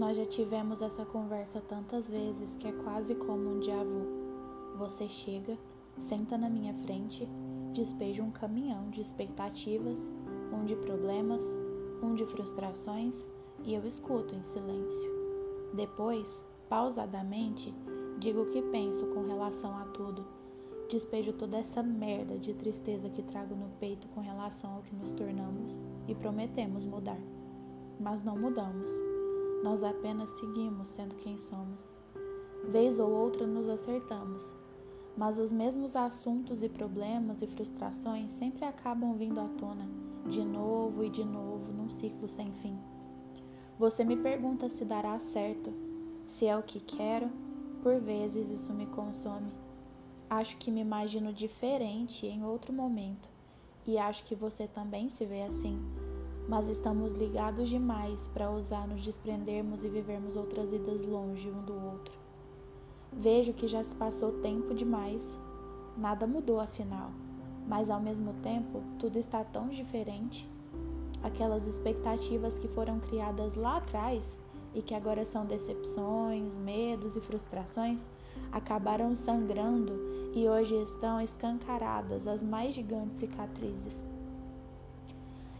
Nós já tivemos essa conversa tantas vezes que é quase como um dia vu. Você chega, senta na minha frente, despeja um caminhão de expectativas, um de problemas, um de frustrações, e eu escuto em silêncio. Depois, pausadamente, digo o que penso com relação a tudo. Despejo toda essa merda de tristeza que trago no peito com relação ao que nos tornamos e prometemos mudar. Mas não mudamos. Nós apenas seguimos sendo quem somos. Vez ou outra nos acertamos, mas os mesmos assuntos e problemas e frustrações sempre acabam vindo à tona, de novo e de novo, num ciclo sem fim. Você me pergunta se dará certo, se é o que quero, por vezes isso me consome. Acho que me imagino diferente em outro momento, e acho que você também se vê assim mas estamos ligados demais para ousar nos desprendermos e vivermos outras vidas longe um do outro. Vejo que já se passou tempo demais, nada mudou afinal, mas ao mesmo tempo tudo está tão diferente. Aquelas expectativas que foram criadas lá atrás e que agora são decepções, medos e frustrações acabaram sangrando e hoje estão escancaradas as mais gigantes cicatrizes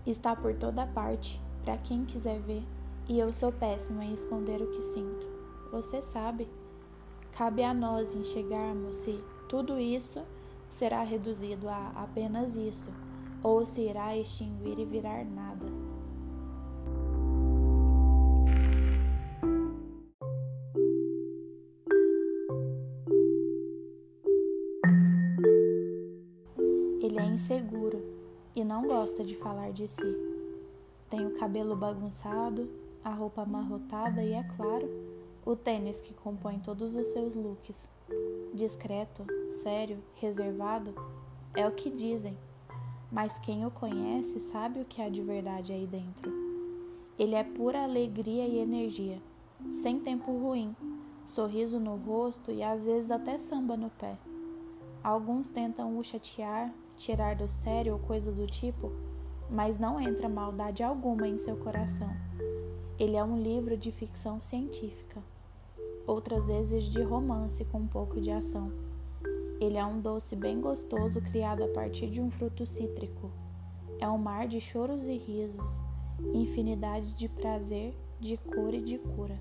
está por toda parte, para quem quiser ver, e eu sou péssima em esconder o que sinto. Você sabe. Cabe a nós enxergarmos se tudo isso será reduzido a apenas isso, ou se irá extinguir e virar nada. Ele é inseguro e não gosta de falar de si. Tem o cabelo bagunçado, a roupa amarrotada e, é claro, o tênis que compõe todos os seus looks. Discreto, sério, reservado é o que dizem, mas quem o conhece sabe o que há de verdade aí dentro. Ele é pura alegria e energia, sem tempo ruim, sorriso no rosto e às vezes até samba no pé. Alguns tentam o chatear, tirar do sério ou coisa do tipo, mas não entra maldade alguma em seu coração. Ele é um livro de ficção científica, outras vezes de romance com um pouco de ação. Ele é um doce bem gostoso criado a partir de um fruto cítrico. É um mar de choros e risos, infinidade de prazer, de cor e de cura.